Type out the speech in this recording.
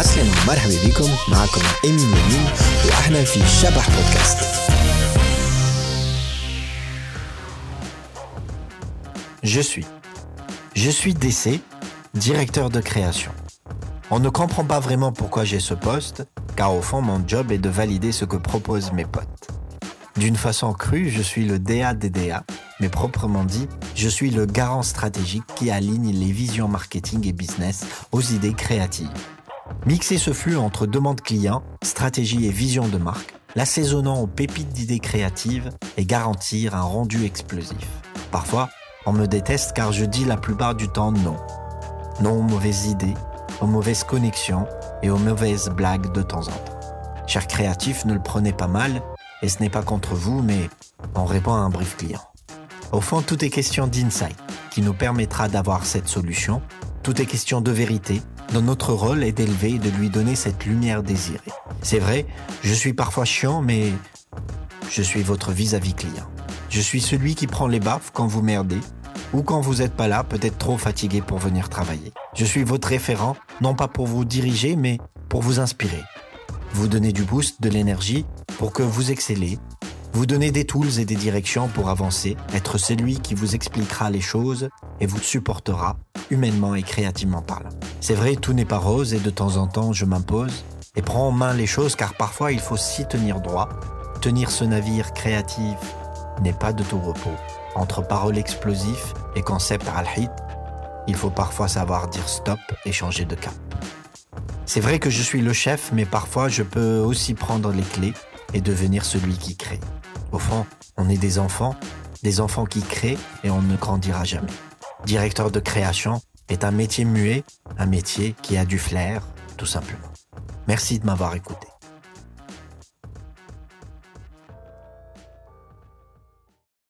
عسلامة ومرحبا بكم معكم إيمين يمين وإحنا في شبح بودكاست Je suis. Je suis DC, directeur de création. On ne comprend pas vraiment pourquoi j'ai ce poste, car au fond mon job est de valider ce que proposent mes potes. D'une façon crue, je suis le DA des DA, mais proprement dit, je suis le garant stratégique qui aligne les visions marketing et business aux idées créatives. Mixer ce flux entre demande client, stratégie et vision de marque, l'assaisonnant aux pépites d'idées créatives et garantir un rendu explosif. Parfois, on me déteste car je dis la plupart du temps non. Non aux mauvaises idées, aux mauvaises connexions et aux mauvaises blagues de temps en temps. Chers créatifs, ne le prenez pas mal, et ce n'est pas contre vous, mais on répond à un brief client. Au fond, tout est question d'insight qui nous permettra d'avoir cette solution. Tout est question de vérité, notre rôle est d'élever et de lui donner cette lumière désirée. C'est vrai, je suis parfois chiant, mais je suis votre vis-à-vis client. Je suis celui qui prend les baffes quand vous merdez ou quand vous n'êtes pas là, peut-être trop fatigué pour venir travailler. Je suis votre référent, non pas pour vous diriger, mais pour vous inspirer. Vous donner du boost, de l'énergie pour que vous excellez, vous donner des tools et des directions pour avancer, être celui qui vous expliquera les choses et vous supportera humainement et créativement parlant. C'est vrai, tout n'est pas rose et de temps en temps je m'impose et prends en main les choses car parfois il faut s'y tenir droit. Tenir ce navire créatif n'est pas de tout repos. Entre paroles explosives et concepts al-hit, il faut parfois savoir dire stop et changer de cap. C'est vrai que je suis le chef, mais parfois je peux aussi prendre les clés et devenir celui qui crée. Au fond, on est des enfants, des enfants qui créent et on ne grandira jamais. Directeur de création est un métier muet, un métier qui a du flair, tout simplement. Merci de m'avoir écouté.